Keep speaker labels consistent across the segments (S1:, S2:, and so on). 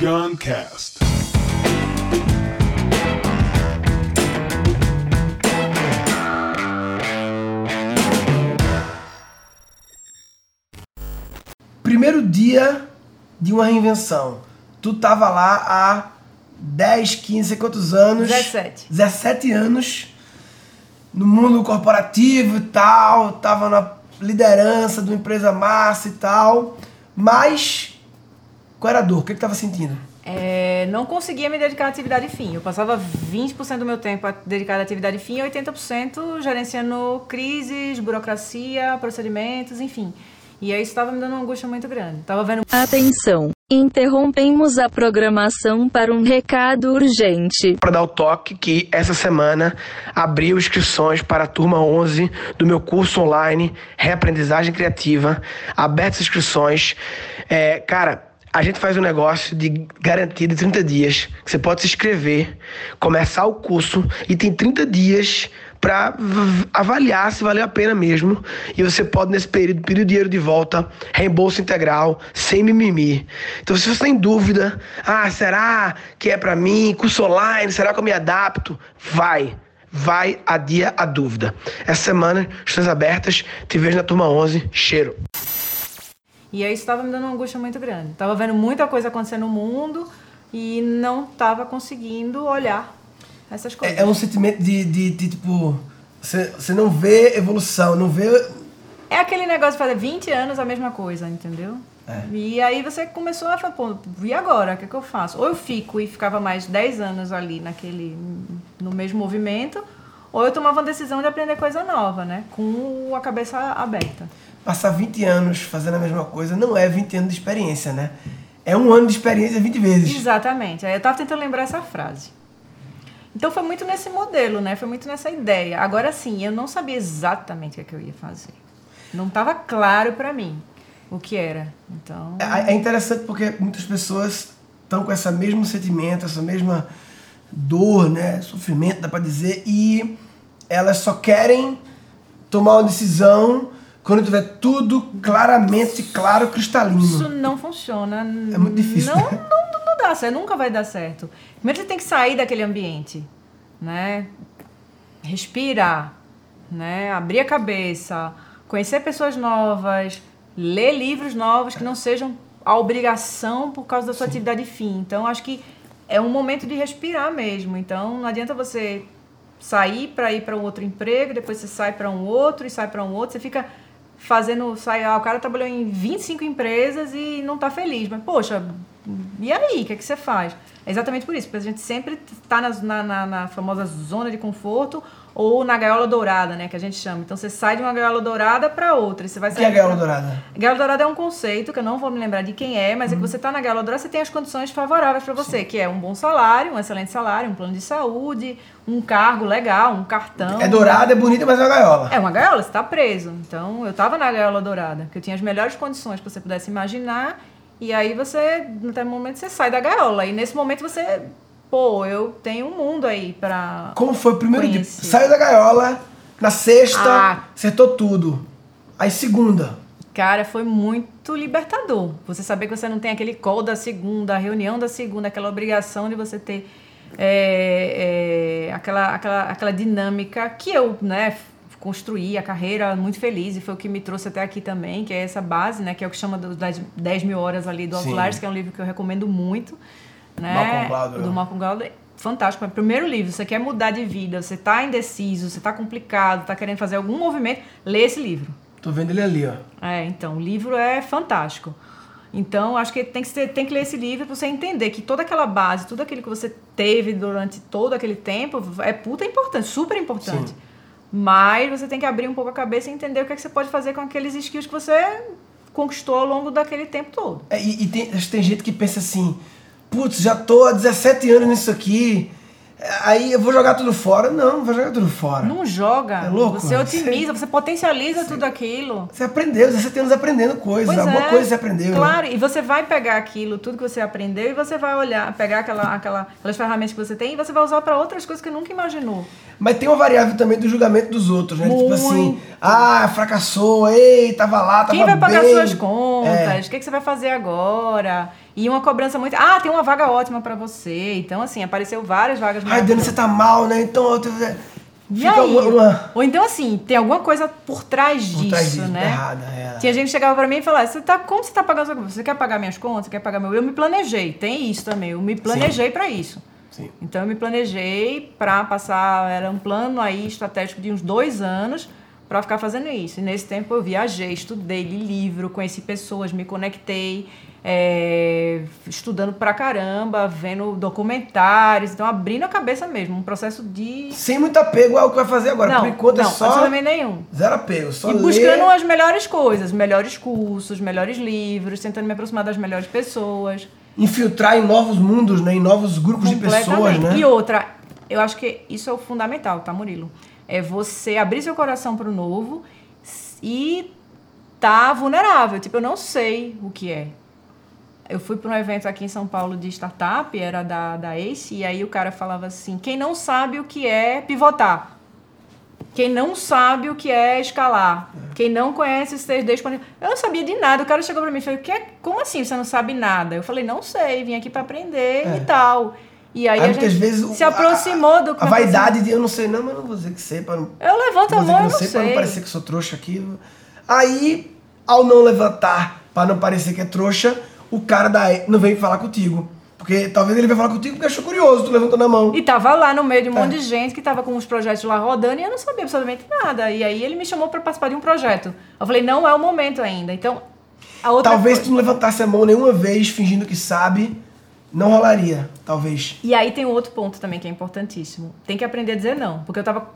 S1: Guncast.
S2: Primeiro dia de uma reinvenção. Tu tava lá há 10, 15, sei quantos anos?
S3: 17.
S2: 17 anos no mundo corporativo e tal, tava na liderança de uma empresa massa e tal. Mas qual era a dor? O que que tava sentindo?
S3: É, não conseguia me dedicar à atividade fim. Eu passava 20% do meu tempo a dedicar à atividade fim e 80% gerenciando crises, burocracia, procedimentos, enfim. E aí isso estava me dando uma angústia muito grande. Tava vendo
S4: Atenção! Interrompemos a programação para um recado urgente.
S2: Para dar o toque que essa semana abriu inscrições para a turma 11 do meu curso online Reaprendizagem Criativa. Abertas inscrições. É, cara, a gente faz um negócio de garantia de 30 dias. Que você pode se inscrever, começar o curso e tem 30 dias para avaliar se valeu a pena mesmo. E você pode, nesse período, pedir o dinheiro de volta, reembolso integral, sem mimimi. Então, se você tem dúvida, ah, será que é para mim? Curso online, será que eu me adapto? Vai. Vai, adia a dúvida. Essa semana, estamos abertas. Te vejo na turma 11. Cheiro.
S3: E aí isso estava me dando uma angústia muito grande. Tava vendo muita coisa acontecendo no mundo e não tava conseguindo olhar essas coisas.
S2: É, é um sentimento de, de, de, tipo. Você, você não vê evolução, não vê.
S3: É aquele negócio de fazer 20 anos a mesma coisa, entendeu?
S2: É.
S3: E aí você começou a falar, pô, e agora? O que, é que eu faço? Ou eu fico e ficava mais 10 anos ali naquele, no mesmo movimento, ou eu tomava uma decisão de aprender coisa nova, né? Com a cabeça aberta.
S2: Passar 20 anos fazendo a mesma coisa não é 20 anos de experiência, né? É um ano de experiência 20 vezes.
S3: Exatamente. Eu tava tentando lembrar essa frase. Então foi muito nesse modelo, né? Foi muito nessa ideia. Agora sim, eu não sabia exatamente o que, é que eu ia fazer. Não estava claro para mim o que era. Então.
S2: É, é interessante porque muitas pessoas estão com esse mesmo sentimento, essa mesma dor, né? Sofrimento, dá para dizer, e elas só querem tomar uma decisão quando tiver tudo claramente claro, cristalino.
S3: Isso não funciona.
S2: É muito difícil.
S3: Não,
S2: né?
S3: não, não dá certo, nunca vai dar certo. Primeiro você tem que sair daquele ambiente, né? Respirar, né? Abrir a cabeça, conhecer pessoas novas, ler livros novos que não sejam a obrigação por causa da sua atividade fim. Então, acho que é um momento de respirar mesmo. Então, não adianta você sair para ir para um outro emprego, depois você sai para um outro e sai para um outro, você fica fazendo, sai, ah, o cara trabalhou em 25 empresas e não está feliz, mas poxa, e aí, o que, é que você faz? É exatamente por isso, porque a gente sempre está na, na, na, famosa zona de conforto ou na gaiola dourada, né, que a gente chama. Então você sai de uma gaiola dourada para outra. Você vai
S2: O que é a
S3: sair
S2: gaiola
S3: pra-
S2: dourada?
S3: Gaiola dourada é um conceito que eu não vou me lembrar de quem é, mas é que você está na gaiola dourada, você tem as condições favoráveis para você, que é um bom salário, um excelente salário, um plano de saúde, um cargo legal, um cartão.
S2: É dourada, é bonita, mas é uma gaiola.
S3: É uma gaiola, você está preso. Então, eu estava na gaiola dourada, que eu tinha as melhores condições que você pudesse imaginar. E aí você, no momento, você sai da gaiola. E nesse momento você, pô, eu tenho um mundo aí pra.
S2: Como foi o primeiro dia?
S3: Conheci.
S2: Saiu da gaiola, na sexta,
S3: Ah.
S2: acertou tudo. Aí segunda.
S3: Cara, foi muito libertador. Você saber que você não tem aquele call da segunda, a reunião da segunda, aquela obrigação de você ter é, é, aquela, aquela, aquela dinâmica que eu, né, construí a carreira muito feliz e foi o que me trouxe até aqui também, que é essa base, né, que é o que chama dos 10 10 mil horas ali do
S2: Sim.
S3: Alvulares, que é um livro que eu recomendo muito. Né,
S2: Malcolm Gladwell.
S3: Do Malcolm Gladwell. Fantástico. É o primeiro livro. Você quer mudar de vida, você está indeciso, você está complicado, está querendo fazer algum movimento, lê esse livro.
S2: Tô vendo ele ali, ó.
S3: É, então, o livro é fantástico. Então, acho que tem que, ser, tem que ler esse livro para você entender que toda aquela base, tudo aquilo que você teve durante todo aquele tempo é puta importante, super importante.
S2: Sim.
S3: Mas você tem que abrir um pouco a cabeça e entender o que, é que você pode fazer com aqueles skills que você conquistou ao longo daquele tempo todo.
S2: É, e, e tem, acho que tem gente que pensa assim, putz, já tô há 17 anos nisso aqui, aí eu vou jogar tudo fora. Não, não vou jogar tudo fora.
S3: Não joga.
S2: É louco?
S3: Você otimiza, você potencializa tudo aquilo.
S2: Você aprendeu, 17 anos aprendendo coisas,
S3: Pois
S2: alguma
S3: é.
S2: coisa você aprendeu. né?
S3: Claro, e você vai pegar aquilo, tudo que você aprendeu, e você vai olhar, pegar aquela, aquela, aquelas ferramentas que você tem e você vai usar para outras coisas que nunca imaginou.
S2: Mas tem uma variável também do julgamento dos outros, né? Tipo assim,
S3: Muito.
S2: ah, fracassou, ei, tava lá, tava
S3: Quem vai pagar
S2: bem.
S3: suas contas?
S2: É.
S3: O que, que você vai fazer agora? E uma cobrança muito. Ah, tem uma vaga ótima pra você. Então, assim, apareceu várias vagas
S2: Ai, Dani, você tá mal, né? Então, te-
S3: E
S2: fica
S3: aí?
S2: uma,
S3: Ou então, assim, tem alguma coisa por trás
S2: por
S3: disso,
S2: trás disso,
S3: né?
S2: tá errada. É.
S3: Tinha gente que chegava pra mim e falava, você tá, como você tá pagando sua? Você quer pagar minhas contas? Você quer pagar meu... Eu me planejei, tem isso também. Eu me planejei pra isso.
S2: Sim.
S3: Então eu me planejei para passar, era um plano aí estratégico de uns dois anos para ficar fazendo isso. E nesse tempo eu viajei, estudei, li livro, conheci pessoas, me conectei, é, estudando pra caramba, vendo documentários, então abrindo a cabeça mesmo, um processo de
S2: Sem muito apego ao que vai fazer agora.
S3: não,
S2: Por enquanto
S3: não,
S2: é só
S3: absolutamente nenhum.
S2: zero apego. Só
S3: E
S2: ler.
S3: buscando as melhores coisas, melhores cursos, melhores livros, tentando me aproximar das melhores pessoas.
S2: infiltrar em novos mundos, né? Em novos grupos de pessoas, né?
S3: E outra, eu acho que isso é o fundamental, tá, Murilo? É você abrir seu coração para o novo e tá vulnerável. Tipo, eu não sei o que é. Eu fui para um evento aqui em São Paulo de startup, era da, da ACE, e aí o cara falava assim: quem não sabe o que é pivotar, quem não sabe o que é escalar, quem não conhece os 3D disponíveis. Eu não sabia de nada. O cara chegou para mim e falou: que é- como assim você não sabe nada? Eu falei: não sei, vim aqui para aprender e tal. E aí,
S2: É. Aí
S3: a gente
S2: vezes
S3: se aproximou do
S2: A vaidade de eu não sei, não, mas não vou dizer que sei. Pra não,
S3: Eu levanto a mão, eu
S2: não sei, pra não parecer que sou trouxa aqui. Aí, ao não levantar, pra não parecer que é trouxa, o cara da, não vem falar contigo. Porque talvez ele venha falar contigo porque achou curioso, tu levantou na mão.
S3: E tava lá no meio de um
S2: É.
S3: monte de gente que tava com os projetos lá rodando e eu não sabia absolutamente nada. E aí ele me chamou para participar de um projeto. Eu falei, não é o momento ainda. Então, a outra
S2: Talvez
S3: coisa-
S2: tu não levantasse a mão nenhuma vez fingindo que sabe, não rolaria. Talvez.
S3: E aí tem um outro ponto também que é importantíssimo. Tem que aprender a dizer não. Porque eu tava,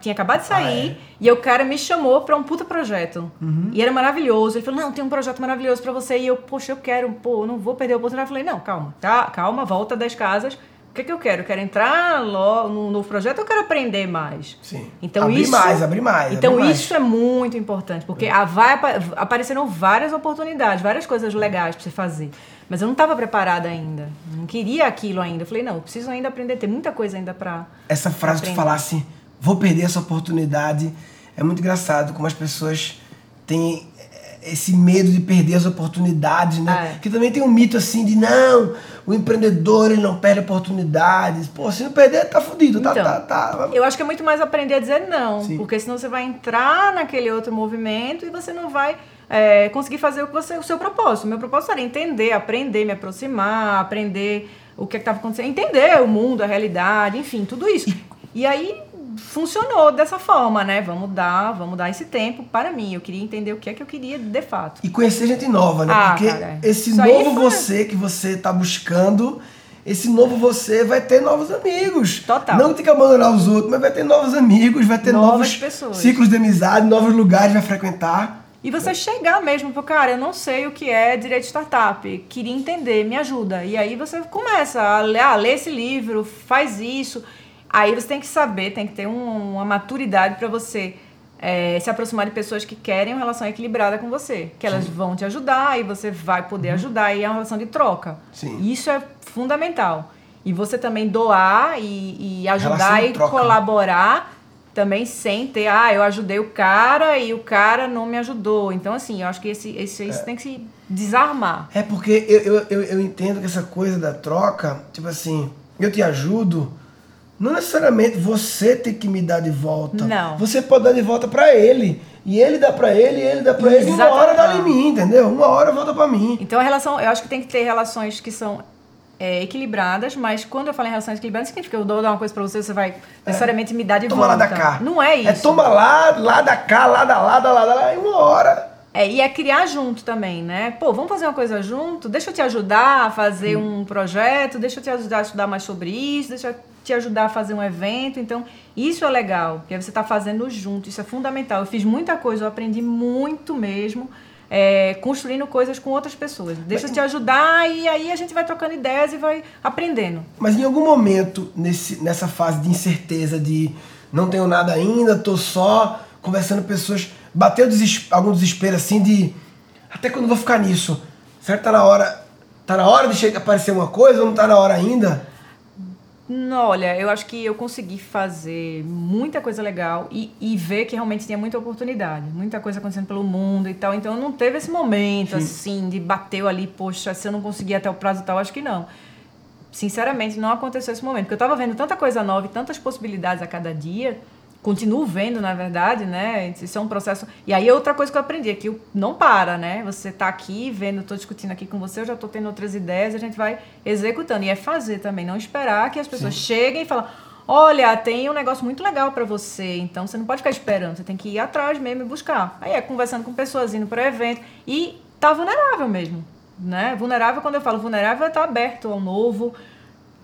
S3: tinha acabado de sair e aí o cara me chamou pra um puta projeto. E era maravilhoso. Ele falou, não, tem um projeto maravilhoso pra você. E eu, poxa, eu quero, pô, eu não vou perder a oportunidade. Eu falei, não, calma, tá, calma, volta das casas. O que, que eu quero? Eu quero entrar lo- num novo projeto ou eu quero aprender mais?
S2: Sim.
S3: Então
S2: Abrir
S3: isso,
S2: mais, abrir mais,
S3: Então
S2: abrir mais.
S3: isso é muito importante, porque a- vai apa- apareceram várias oportunidades, várias coisas legais pra você fazer. Mas eu não estava preparada ainda. Não queria aquilo ainda. Eu falei, não, eu preciso ainda aprender, tem muita coisa ainda pra.
S2: essa frase tu
S3: Aprender.
S2: falasse, vou perder essa oportunidade, é muito engraçado como as pessoas têm eh, esse medo de perder as oportunidades, né?
S3: É.
S2: Que também tem um mito assim de não, o empreendedor ele não perde oportunidades. Pô, se não perder, tá fudido, tá,
S3: Então,
S2: tá, tá.
S3: Eu acho que é muito mais aprender a dizer não,
S2: Sim.
S3: porque senão você vai entrar naquele outro movimento e você não vai é, conseguir fazer o, que você, o seu propósito. Meu propósito era entender, aprender, me aproximar, aprender o que estava acontecendo, entender o mundo, a realidade, enfim, tudo isso. E aí funcionou dessa forma, né? Vamos dar, vamos dar esse tempo para mim. Eu queria entender o que é que eu queria de fato.
S2: E conhecer gente nova, né?
S3: Ah,
S2: Porque
S3: cara,
S2: esse
S3: isso aí
S2: novo
S3: foi-
S2: você que você tá buscando, esse novo você vai ter novos amigos.
S3: Total.
S2: Não tem que abandonar os outros, mas vai ter novos amigos, vai ter
S3: Novas
S2: novos
S3: pessoas.
S2: ciclos de amizade, novos lugares vai frequentar.
S3: E você chegar mesmo pro cara, eu não sei o que é direito de startup, queria entender, me ajuda. E aí você começa a ler, ah, lê esse livro, faz isso. Aí você tem que saber, tem que ter um- uma maturidade para você é, se aproximar de pessoas que querem uma relação equilibrada com você. Que elas vão te ajudar e você vai poder ajudar. E é uma relação de troca.
S2: Sim.
S3: Isso é fundamental. E você também doar e, e ajudar e colaborar também sem ter, ah, eu ajudei o cara e o cara não me ajudou. Então, assim, eu acho que esse, esse, isso tem que se desarmar.
S2: É porque eu, eu, eu, eu entendo que essa coisa da troca, tipo assim, eu te ajudo, não necessariamente você tem que me dar de volta.
S3: Não.
S2: Você pode dar de volta pra ele. E ele dá pra ele, e ele dá pra ele. Uma hora dá em mim, entendeu? Uma hora volta pra mim.
S3: Então, a relação, eu acho que tem que ter relações que são é, equilibradas, mas quando eu falo em relações equilibradas, significa que eu dou uma coisa pra você, você vai necessariamente me dar de
S2: Toma lá
S3: volta.
S2: da cá.
S3: Não é isso.
S2: É toma lá, lá da cá, lá da lá, da lá, da lá, em uma hora.
S3: É, e é criar junto também, né? Pô, vamos fazer uma coisa junto? Deixa eu te ajudar a fazer um projeto, deixa eu te ajudar a estudar mais sobre isso, deixa eu te ajudar a fazer um evento. Então, isso é legal, porque você está fazendo junto, isso é fundamental. Eu fiz muita coisa, eu aprendi muito mesmo, é, construindo coisas com outras pessoas. Deixa eu te ajudar e aí a gente vai trocando ideias e vai aprendendo.
S2: Mas em algum momento, nesse, nessa fase de incerteza, de não tenho nada ainda, tô só conversando com pessoas, bateu algum desespero assim de até quando vou ficar nisso? Será que tá na hora, tá na hora de chegar, aparecer uma coisa ou não tá na hora ainda?
S3: Olha, eu acho que eu consegui fazer muita coisa legal e, e ver que realmente tinha muita oportunidade, muita coisa acontecendo pelo mundo e tal. Então não teve esse momento assim de bateu ali, poxa, se eu não conseguir até o prazo tal, acho que não. Sinceramente, não aconteceu esse momento, porque eu estava vendo tanta coisa nova e tantas possibilidades a cada dia continuo vendo, na verdade, né? Isso é um processo. E aí outra coisa que eu aprendi é que não para, né? Você tá aqui vendo, tô discutindo aqui com você, eu já tô tendo outras ideias, a gente vai executando. E é fazer também, não esperar que as pessoas Sim. cheguem e falem, olha, tem um negócio muito legal para você, então você não pode ficar esperando, você tem que ir atrás mesmo e buscar. Aí é conversando com pessoas, indo para evento e tá vulnerável mesmo, né? Vulnerável, quando eu falo vulnerável, é tá aberto ao novo,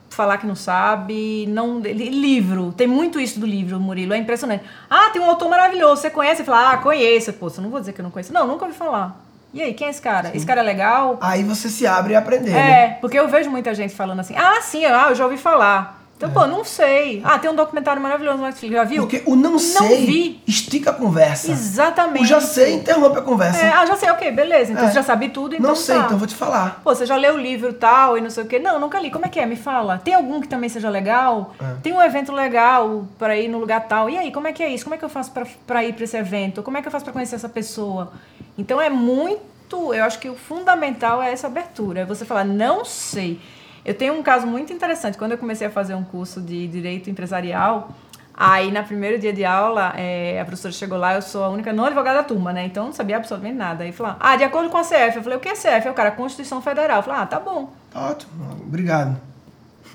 S3: falar que não sabe, não livro, tem muito isso do livro, Murilo, é impressionante. Ah, tem um autor maravilhoso, você conhece? Fala, ah, conheço. Pô, você não vou dizer que eu não conheço. Não, nunca ouvi falar. E aí, quem é esse cara? Sim. Esse cara é legal?
S2: Aí você se abre e aprender. É,
S3: né? porque eu vejo muita gente falando assim, ah, sim, ah, eu já ouvi falar. Então, é. pô, não sei. Ah, tem um documentário maravilhoso no Netflix, já viu?
S2: Porque o não, não sei vi. estica a conversa.
S3: Exatamente.
S2: O já sei interrompe a conversa.
S3: É, ah, já sei, ok, beleza. Então é. você já sabe tudo, então
S2: Não sei,
S3: tá.
S2: então vou te falar.
S3: Pô, você já leu o livro tal e não sei o quê? Não, nunca li. Como é que é? Me fala. Tem algum que também seja legal? É. Tem um evento legal para ir no lugar tal. E aí, como é que é isso? Como é que eu faço para ir para esse evento? Como é que eu faço para conhecer essa pessoa? Então é muito, eu acho que o fundamental é essa abertura. É você falar, não sei. Eu tenho um caso muito interessante. Quando eu comecei a fazer um curso de direito empresarial, aí no primeiro dia de aula, é, a professora chegou lá, eu sou a única não advogada da turma, né? Então eu não sabia absolutamente nada. Aí falou: ah, de acordo com a CF. Eu falei: o que é CF? É o cara, Constituição Federal. Eu falei: ah, tá bom.
S2: Ótimo, obrigado.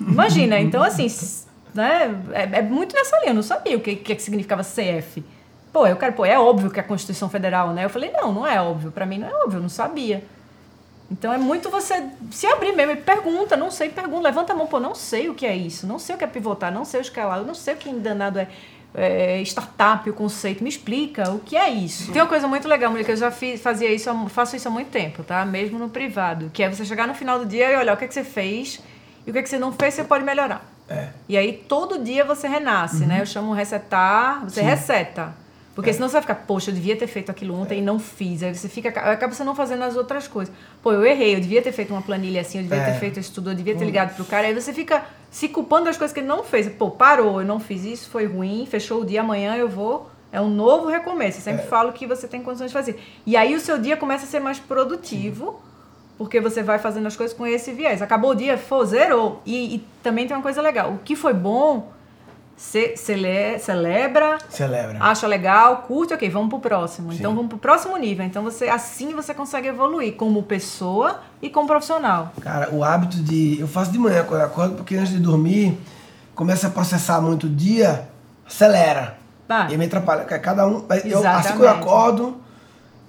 S3: Imagina, então assim, né? É, é, muito nessa linha. Eu não sabia o que, que significava CF. Pô, eu quero, pô, é óbvio que é a Constituição Federal, né? Eu falei: não, não é óbvio. Para mim não é óbvio, eu não sabia. Então é muito você se abrir mesmo e pergunta, não sei, pergunta, levanta a mão, pô, não sei o que é isso, não sei o que é pivotar, não sei o escalar, eu não sei o que danado é, é startup, o conceito, me explica o que é isso. Tem uma coisa muito legal, mulher, que eu já fiz, fazia isso, faço isso há muito tempo, tá? Mesmo no privado, que é você chegar no final do dia e olhar o que, é que você fez e o que, é que você não fez, você pode melhorar.
S2: É.
S3: E aí todo dia você renasce, né? uhum. né? Eu chamo resetar, você Sim. reseta. Porque é. senão você vai ficar, poxa, eu devia ter feito aquilo ontem é. e não fiz. Aí você fica, acaba você não fazendo as outras coisas. Pô, eu errei, eu devia ter feito uma planilha assim, eu devia é. ter feito isso tudo, eu devia ter ligado pro cara. Aí você fica se culpando das coisas que ele não fez. Pô, parou, eu não fiz isso, foi ruim, fechou o dia, amanhã eu vou. É um novo recomeço. Eu sempre é. falo que você tem condições de fazer. E aí o seu dia começa a ser mais produtivo. Sim. Porque você vai fazendo as coisas com esse viés. Acabou o dia, foi, zerou. E, e também tem uma coisa legal. O que foi bom Ce cele celebra,
S2: celebra,
S3: acha legal, curte, ok, vamos pro próximo. Sim. Então vamos pro próximo nível. Então você assim você consegue evoluir como pessoa e como profissional.
S2: Cara, o hábito de eu faço de manhã quando eu acordo porque antes de dormir começa a processar muito o dia, acelera. Tá. E me atrapalha. Cada um, eu, assim que eu acordo,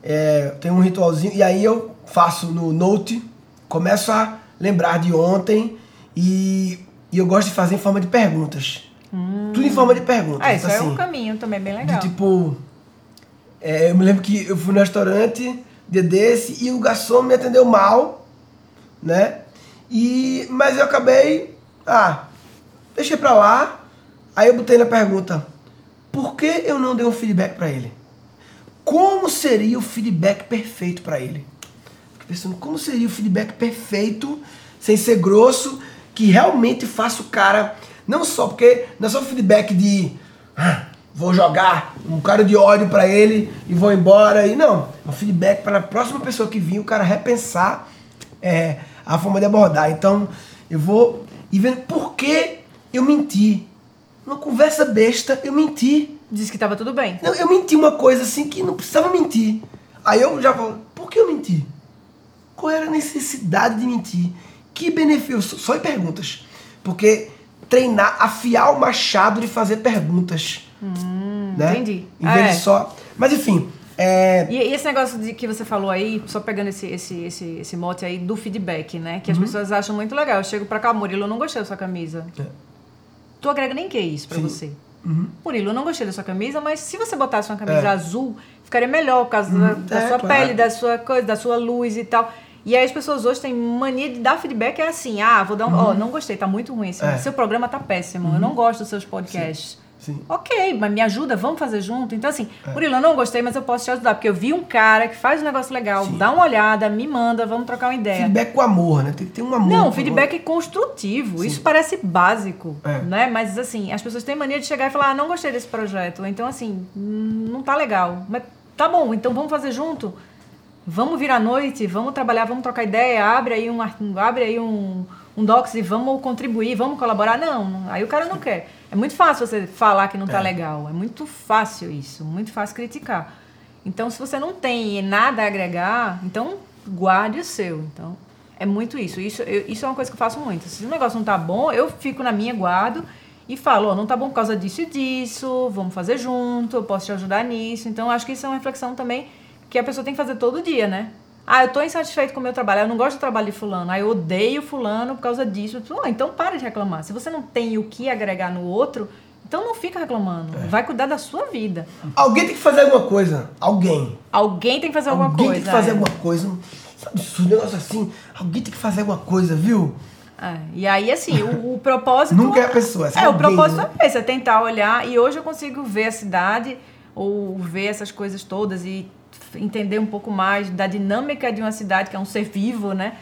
S2: é, tem um ritualzinho e aí eu faço no note, começo a lembrar de ontem e, e eu gosto de fazer em forma de perguntas. Hum. Tudo em forma de pergunta.
S3: Ah, isso assim, é um caminho também bem legal.
S2: De tipo. É, eu me lembro que eu fui no restaurante dia desse e o garçom me atendeu mal, né? E, mas eu acabei. Ah, deixei pra lá. Aí eu botei na pergunta: por que eu não dei um feedback para ele? Como seria o feedback perfeito para ele? Fiquei pensando, como seria o feedback perfeito, sem ser grosso, que realmente faça o cara não só porque não é só feedback de ah, vou jogar um cara de ódio para ele e vou embora e não, é um feedback para a próxima pessoa que vir o cara repensar é, a forma de abordar. Então eu vou e vendo por que eu menti. Uma conversa besta, eu menti.
S3: Disse que estava tudo bem.
S2: Não, eu menti uma coisa assim que não precisava mentir. Aí eu já falo, por que eu menti? Qual era a necessidade de mentir? Que benefício? Só em perguntas. Porque treinar, afiar o machado de fazer perguntas.
S3: Hum, né? Entendi.
S2: Em vez é. de só. Mas enfim. É...
S3: E, e, esse negócio de que você falou aí, só pegando esse, esse, esse, esse mote aí do feedback, né? Que as uhum. pessoas acham muito legal. Eu chego pra cá, Murilo, eu não gostei da sua camisa. É. Tu agrega nem que isso pra Sim. você. Uhum. Murilo, eu não gostei da sua camisa, mas se você botasse uma camisa é. azul, ficaria melhor por causa uhum. da, da é, sua claro. pele, da sua coisa, da sua luz e tal. E aí as pessoas hoje têm mania de dar feedback, é assim, ah, vou dar um. Ó, uhum. oh, não gostei, tá muito ruim. Esse, é. Seu programa tá péssimo. Uhum. Eu não gosto dos seus podcasts. Sim.
S2: Sim.
S3: Ok, mas me ajuda, vamos fazer junto. Então, assim,
S2: É.
S3: Murilo, eu não gostei, mas eu posso te ajudar. Porque eu vi um cara que faz um negócio legal, dá uma olhada, me manda, vamos trocar uma ideia.
S2: Feedback com amor, né? Tem que ter um amor.
S3: Não, feedback construtivo. Isso parece básico,
S2: É.
S3: né? Mas assim, as pessoas têm mania de chegar e falar: ah, não gostei desse projeto. Então, assim, hum, não tá legal. Mas tá bom, então vamos fazer junto. Vamos vir à noite, vamos trabalhar, vamos trocar ideia, abre aí um, abre aí um, um docs e vamos contribuir, vamos colaborar. Não, aí o cara não quer. É muito fácil você falar que não tá legal. É muito fácil isso, muito fácil criticar. Então, se você não tem nada a agregar, então guarde o seu. Então, é muito isso. Isso, eu- isso é uma coisa que eu faço muito. Se o negócio não tá bom, eu fico na minha, guardo e falo, ó, não tá bom por causa disso e disso, vamos fazer junto, eu posso te ajudar nisso. Então, acho que isso é uma reflexão também que a pessoa tem que fazer todo dia, né? Ah, eu tô insatisfeito com o meu trabalho, eu não gosto do trabalho de fulano, ah, eu odeio fulano por causa disso. Ah, então para de reclamar. Se você não tem o que agregar no outro, então não fica reclamando. Vai cuidar da sua vida.
S2: Alguém tem que fazer alguma coisa. Alguém.
S3: Alguém tem que fazer alguma
S2: alguém
S3: coisa.
S2: tem que fazer
S3: é.
S2: alguma coisa. Sabe, isso, um negócio assim. Alguém tem que fazer alguma coisa, viu?
S3: É, e aí, assim, o, o propósito.
S2: Nunca é a pessoa, é
S3: É, o
S2: alguém,
S3: propósito
S2: né?
S3: é esse, é tentar olhar. E hoje eu consigo ver a cidade, ou ver essas coisas todas e entender um pouco mais da dinâmica de uma cidade, que é um ser vivo, né?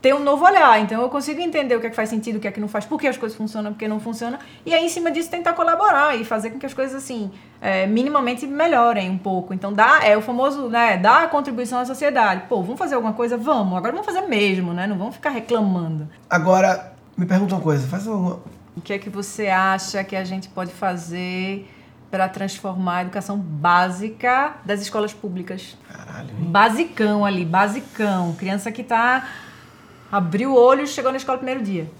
S3: Ter um novo olhar. Então eu consigo entender o que é que faz sentido, o que é que não faz, por que as coisas funcionam, por que não funcionam. E aí, em cima disso, tentar colaborar e fazer com que as coisas, assim, é, minimamente melhorem um pouco. Então, dá, é o famoso, né? Dar a contribuição à sociedade. Pô, vamos fazer alguma coisa? Vamos. Agora vamos fazer mesmo, né? Não vamos ficar reclamando.
S2: Agora, me pergunta uma coisa. Faz uma...
S3: O que é que você acha que a gente pode fazer para transformar a educação básica das escolas públicas?
S2: Caralho, hein?
S3: Basicão ali, basicão. Criança que tá abriu o olho e chegou na escola no primeiro dia.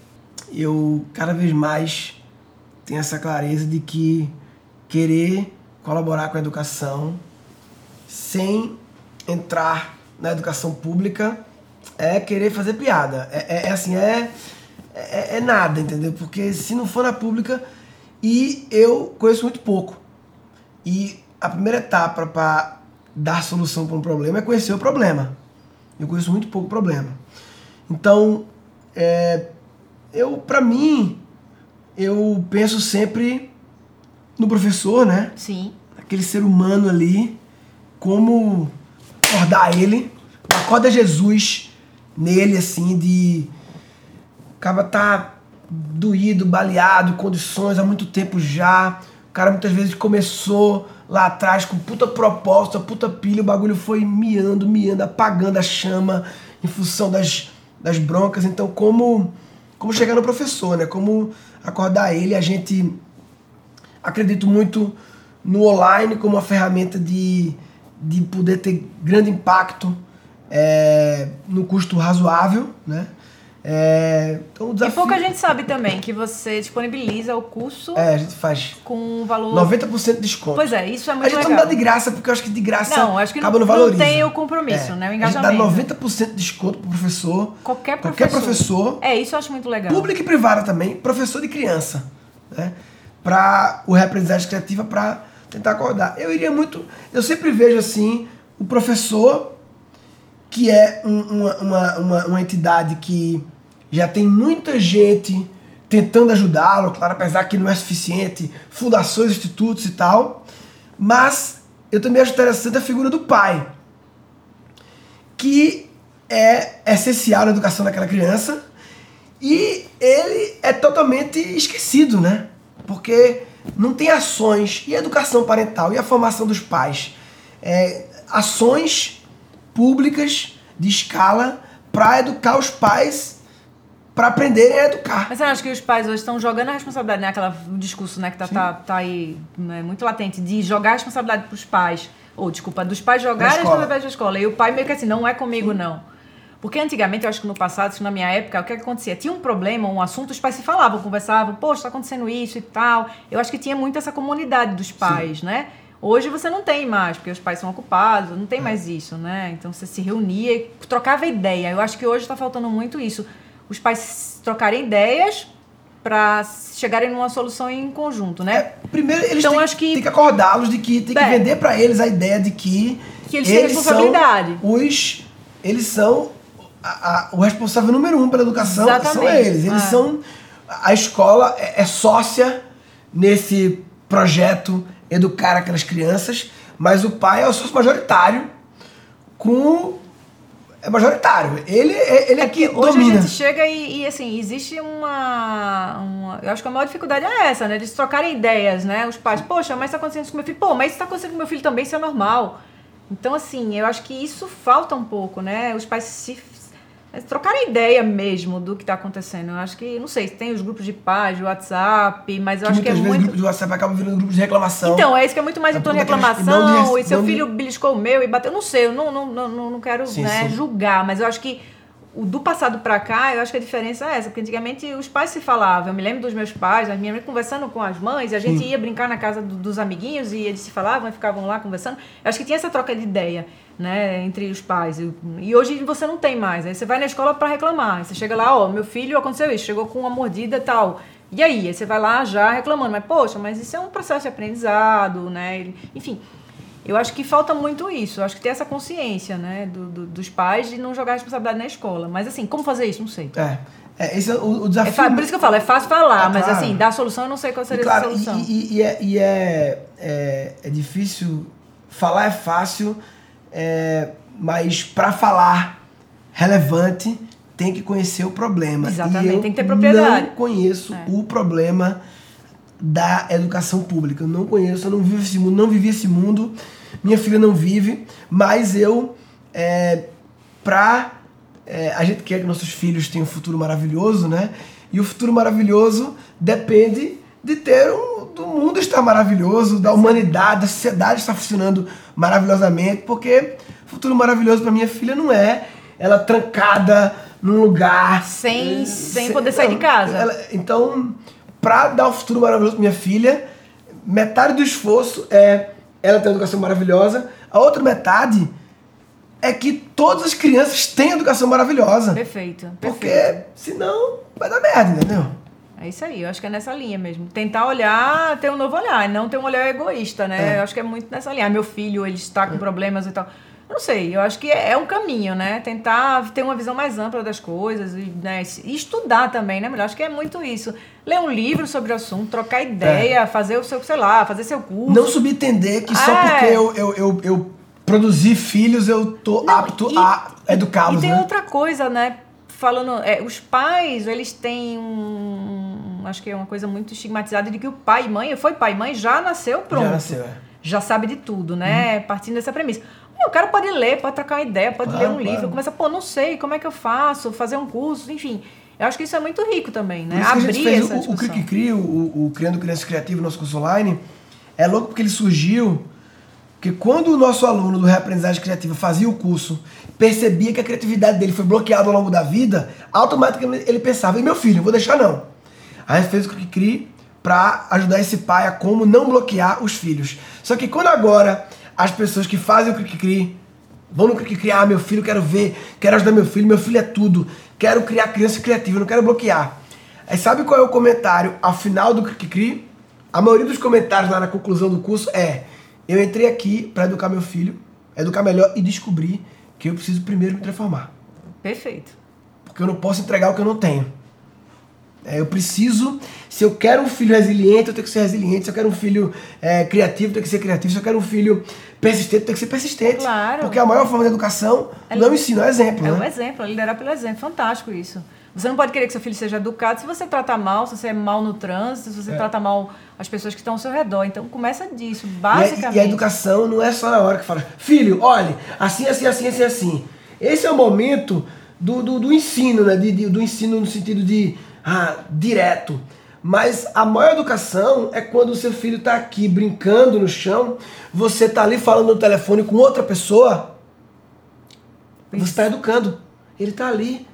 S2: eu cada vez mais tenho essa clareza de que querer colaborar com a educação sem entrar na educação pública é querer fazer piada. É, é- é assim, é, é, é nada, entendeu? Porque se não for na pública, e eu conheço muito pouco. E a primeira etapa para dar solução para um problema é conhecer o problema. Eu conheço muito pouco problema. Então, é, eu, para mim, eu penso sempre no professor, né?
S3: Sim.
S2: Aquele ser humano ali, como acordar ele, acorda Jesus nele, assim, de. O cara tá doído, baleado, condições há muito tempo já. Cara muitas vezes começou lá atrás com puta proposta, puta pilha, o bagulho foi miando, miando, apagando a chama em função das, das broncas. Então, como, como chegar no professor, né? Como acordar ele, a gente acredito muito no online como uma ferramenta de, de poder ter grande impacto é, no custo razoável, né? É, então o
S3: E
S2: desafio...
S3: pouca gente sabe também que você disponibiliza o curso
S2: É, a gente faz
S3: com um valor.
S2: 90% de desconto.
S3: Pois é, isso é
S2: a
S3: muito
S2: gente não
S3: legal.
S2: dá de graça, porque eu acho que de graça
S3: Não, acho que
S2: acaba
S3: não-
S2: no
S3: não tem o compromisso, né, o
S2: A
S3: engajamento.
S2: gente dá 90% de desconto pro professor.
S3: Qualquer professor.
S2: Qualquer professor.
S3: É, isso eu acho muito legal.
S2: Pública e privada também, professor de criança, né? Para o reaprendizagem criativa para tentar acordar. Eu iria muito, eu sempre vejo assim o professor que é um- uma, uma, uma, uma entidade que já tem muita gente tentando ajudá-lo, claro, apesar que não é suficiente, fundações, institutos e tal, mas eu também acho interessante a figura do pai, que é essencial na educação daquela criança e ele é totalmente esquecido, né? Porque não tem ações e a educação parental e a formação dos pais, é, ações públicas de escala para educar os pais para aprenderem a educar.
S3: Mas você acha que os pais hoje estão jogando a responsabilidade, né? Aquela discurso, né, que tá, tá, tá aí né, muito latente, de jogar a responsabilidade pros pais. Ou, desculpa, dos pais jogar a
S2: escola.
S3: responsabilidade da escola. E o pai meio que assim, não é comigo, não. Porque antigamente, eu acho que no passado, na minha época, o que, é que acontecia? Tinha um problema, um assunto, os pais se falavam, conversavam, poxa, tá acontecendo isso e tal. Eu acho que tinha muito essa comunidade dos pais, né? Hoje você não tem mais, porque os pais são ocupados, não tem mais isso, né? Então você se reunia e trocava ideia. Eu acho que hoje está faltando muito isso. Os pais trocarem ideias para chegarem numa solução em conjunto, né?
S2: É, primeiro, eles
S3: Então,
S2: têm,
S3: acho que-
S2: que acordá-los de que tem que
S3: É.
S2: vender para eles a ideia de que,
S3: Que eles têm responsabilidade.
S2: são os eles são a- a- o responsável número um pela educação são
S3: Exatamente.
S2: eles. Eles
S3: É.
S2: são a escola é, é sócia nesse projeto educar aquelas crianças, mas o pai é o sócio majoritário com é majoritário. Ele, ele é que
S3: Hoje
S2: domina.
S3: a gente chega e, e, assim, existe uma, uma- Eu acho que a maior dificuldade é essa, né? De se trocarem ideias, né? Os pais, poxa, mas tá acontecendo isso com meu filho. Pô, mas isso tá acontecendo com meu filho também, isso é normal. Então, assim, eu acho que isso falta um pouco, né? Os pais se. É, Trocarem ideia mesmo do que tá acontecendo. Eu acho que, não sei, tem os grupos de pais, de WhatsApp, mas eu
S2: que
S3: acho que é
S2: vezes
S3: muito.
S2: grupos de WhatsApp acabam virando grupos de reclamação.
S3: Então, é isso que é muito mais em torno de reclamação,
S2: de-
S3: e seu
S2: não de-
S3: filho beliscou o meu e bateu. Não sei, eu não, não, não, não não quero
S2: Sim,
S3: né,
S2: sim.
S3: julgar, mas eu acho que o do passado pra cá, eu acho que a diferença é essa, porque antigamente os pais se falavam. Eu me lembro dos meus pais, as minhas mães conversando com as mães, e a gente ia brincar na casa do- dos amiguinhos e eles se falavam e ficavam lá conversando. Eu acho que tinha essa troca de ideia, né, entre os pais. E, e hoje você não tem mais. Aí você vai na escola pra reclamar. Você chega lá, ó, meu filho aconteceu isso, chegou com uma mordida e tal. E aí? Aí você vai lá já reclamando, mas poxa, mas isso é um processo de aprendizado, né? Enfim, eu acho que falta muito isso. Eu acho que ter essa consciência, né, do, do- dos pais de não jogar a responsabilidade na escola. Mas assim, como fazer isso? Não sei.
S2: É. É, esse é o, o
S3: É
S2: desafio.
S3: fa- por isso que eu falo, é fácil falar,
S2: É,
S3: mas
S2: claro.
S3: assim, dar a solução eu não sei qual
S2: E,
S3: seria
S2: claro,
S3: a solução.
S2: e, e- e é, e é, é, é difícil. Falar é fácil, é, mas para falar relevante tem que conhecer o problema.
S3: Exatamente,
S2: E eu
S3: tem que ter propriedade.
S2: Não conheço
S3: É.
S2: o problema da educação pública. Eu não conheço, eu não vivo esse mundo, não vivi esse mundo. Minha filha não vive, mas eu, é, pra. é, a gente quer que nossos filhos tenham um futuro maravilhoso, né? E o futuro maravilhoso depende de ter um. do mundo estar maravilhoso, da humanidade, da sociedade estar funcionando maravilhosamente, porque futuro maravilhoso para minha filha não é ela trancada num lugar.
S3: Sem-
S2: eh,
S3: sem poder sair de casa.
S2: ela- então, pra dar um futuro maravilhoso pra minha filha, metade do esforço é ela ter uma educação maravilhosa, a outra metade é que todas as crianças tenham educação maravilhosa.
S3: Perfeito.
S2: Porque
S3: perfeito.
S2: senão vai dar merda, entendeu?
S3: É isso aí, eu acho que é nessa linha mesmo. Tentar olhar, ter um novo olhar, e não ter um olhar egoísta, né?
S2: É.
S3: Eu acho que é muito nessa linha. Ah, meu filho, ele está com problemas e tal. Eu não sei, eu acho que é um caminho, né? Tentar ter uma visão mais ampla das coisas e, né, e estudar também, né? Melhor, acho que é muito isso. Ler um livro sobre o assunto, trocar ideia, fazer o seu, sei lá, fazer seu curso.
S2: Não subentender que só
S3: É.
S2: porque eu, eu, eu, eu produzi filhos eu tô
S3: Não,
S2: apto
S3: e-
S2: a educá-los,
S3: E tem
S2: né?
S3: outra coisa, né? Falando, é, os pais, eles têm um, acho que é uma coisa muito estigmatizada de que o pai e mãe, foi pai e mãe, já nasceu pronto.
S2: Já nasceu, é.
S3: Já sabe de tudo, né? Partindo dessa premissa. O cara pode ler, pode trocar uma ideia, pode
S2: Claro,
S3: ler um
S2: claro.
S3: livro, começa, pô, não sei, como é que eu faço, fazer um curso, enfim. Eu acho que isso é muito rico também, né?
S2: Que
S3: Abrir essa
S2: o. Cri Cri, o, o Criando Crianças Criativas, nosso curso online, é louco porque ele surgiu que quando o nosso aluno do Reaprendizagem Criativa fazia o curso, percebia que a criatividade dele foi bloqueada ao longo da vida, automaticamente ele pensava, e meu filho, vou deixar não. Aí fez o Cri Cri para ajudar esse pai a como não bloquear os filhos. Só que quando agora as pessoas que fazem o Cri Cri Vão no Cri criar, ah, meu filho, quero ver, quero ajudar meu filho, meu filho é tudo, quero criar criança criativa, não quero bloquear. Aí sabe qual é o comentário ao final do Cri Cri? A maioria dos comentários lá na conclusão do curso é: eu entrei aqui para educar meu filho, educar melhor e descobri que eu preciso primeiro me transformar.
S3: Perfeito.
S2: Porque eu não posso entregar o que eu não tenho. É, eu preciso, se eu quero um filho resiliente, eu tenho que ser resiliente. Se eu quero um filho é, criativo, eu tenho que ser criativo. Se eu quero um filho persistente, eu tenho que ser persistente.
S3: Claro.
S2: Porque a maior forma de educação
S3: É-
S2: não é o ensino, é o exemplo.
S3: É
S2: né?
S3: um exemplo, é liderar pelo exemplo. Fantástico isso. Você não pode querer que seu filho seja educado se você trata mal, se você é mal no trânsito, se você
S2: É.
S3: trata mal as pessoas que estão ao seu redor. Então começa disso,
S2: E a-
S3: basicamente.
S2: E a, educação não é só na hora que fala, filho, olhe, assim, assim, assim, assim, assim. Esse é o momento do, do, do ensino, né? De, de- do ensino no sentido de ah, direto. Mas a maior educação é quando o seu filho está aqui brincando no chão, você está ali falando no telefone com outra pessoa, você está educando. Ele está ali.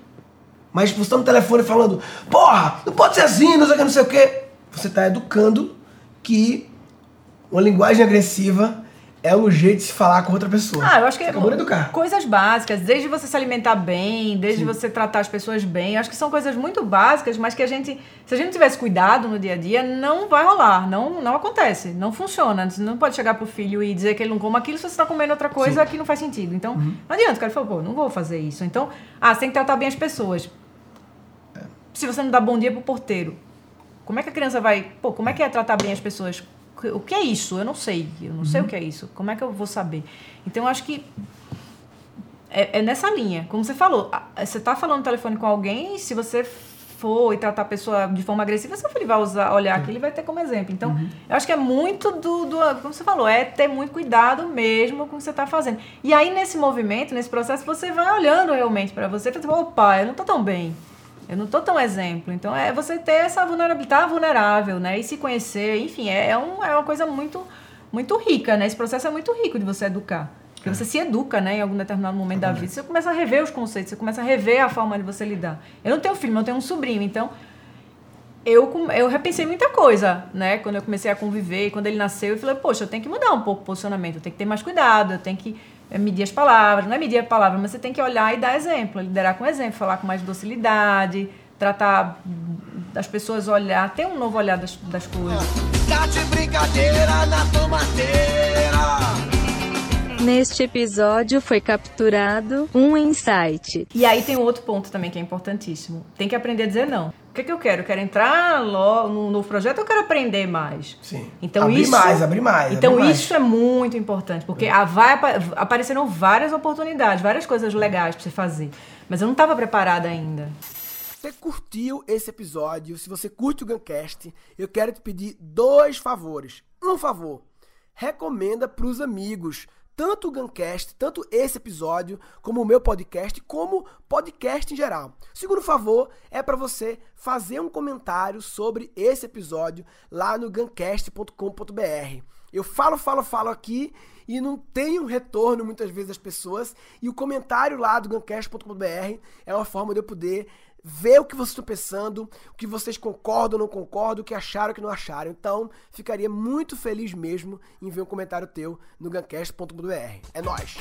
S2: Mas você está no telefone falando, porra, não pode ser assim, não sei o que, não sei o que. Você está educando que uma linguagem agressiva é um jeito de se falar com outra pessoa.
S3: Ah, eu acho que é
S2: educar.
S3: coisas básicas, desde você se alimentar bem, desde você tratar as pessoas bem. Eu acho que são coisas muito básicas, mas que a gente, se a gente não tivesse cuidado no dia a dia, não vai rolar, não, não acontece, não funciona. Você não pode chegar pro filho e dizer que ele não come aquilo se você está comendo outra coisa que não faz sentido. Então,
S2: Uhum.
S3: não adianta, o cara falou, pô, não vou fazer isso. Então, ah, você tem que tratar bem as pessoas. Se você não dá bom dia pro porteiro, como é que a criança vai. Pô, como é que é tratar bem as pessoas? O que é isso? Eu não sei. Eu não sei o que é isso. Como é que eu vou saber? Então, eu acho que é, é nessa linha. Como você falou, você está falando no telefone com alguém, se você for e tratar a pessoa de forma agressiva, seu filho vai usar, olhar aquilo e vai ter como exemplo. Então, eu acho que é muito do, do. Como você falou, é ter muito cuidado mesmo com o que você está fazendo. E aí, nesse movimento, nesse processo, você vai olhando realmente para você e fala, assim, opa, eu não estou tão bem. Eu não tô tão exemplo. Então, é você ter essa vulnerabilidade, tá vulnerável, né? E se conhecer, enfim, é, é, um, é uma coisa muito, muito rica, né? Esse processo é muito rico de você educar. Porque você se educa, né? Em algum determinado momento da vida. Você começa a rever os conceitos, você começa a rever a forma de você lidar. Eu não tenho filho, mas eu tenho um sobrinho. Então, eu, eu repensei muita coisa, né? Quando eu comecei a conviver, quando ele nasceu, eu falei, poxa, eu tenho que mudar um pouco o posicionamento, eu tenho que ter mais cuidado, eu tenho que eh, medir as palavras, não é medir a palavra, mas você tem que olhar e dar exemplo, liderar com exemplo, falar com mais docilidade, tratar das pessoas olhar, ter um novo olhar das, das coisas.
S1: Tá de brincadeira na tomateira.
S4: Neste episódio foi capturado um insight.
S3: E aí tem um outro ponto também que é importantíssimo. Tem que aprender a dizer não. O que, é que eu quero? Eu quero entrar logo no novo projeto ou eu quero aprender mais?
S2: Sim.
S3: Então
S2: Abrir
S3: isso,
S2: mais, abrir mais,
S3: Então
S2: abrir mais.
S3: isso é muito importante, porque a- vai apa- apareceram várias oportunidades, várias coisas legais para você fazer, mas eu não estava preparada ainda.
S2: você curtiu esse episódio, se você curte o Guncast, eu quero te pedir dois favores. Um favor, recomenda para os amigos, tanto o Guncast, tanto esse episódio, como o meu podcast, como podcast em geral. O segundo favor é para você fazer um comentário sobre esse episódio lá no guncast.com.br. Eu falo, falo, falo aqui e não tenho retorno muitas vezes das pessoas. E o comentário lá do guncast.com.br é uma forma de eu poder ver o que vocês estão pensando, o que vocês concordam ou não concordam, o que acharam ou que não acharam. Então, ficaria muito feliz mesmo em ver um comentário teu no guncast.com.br. É nóis!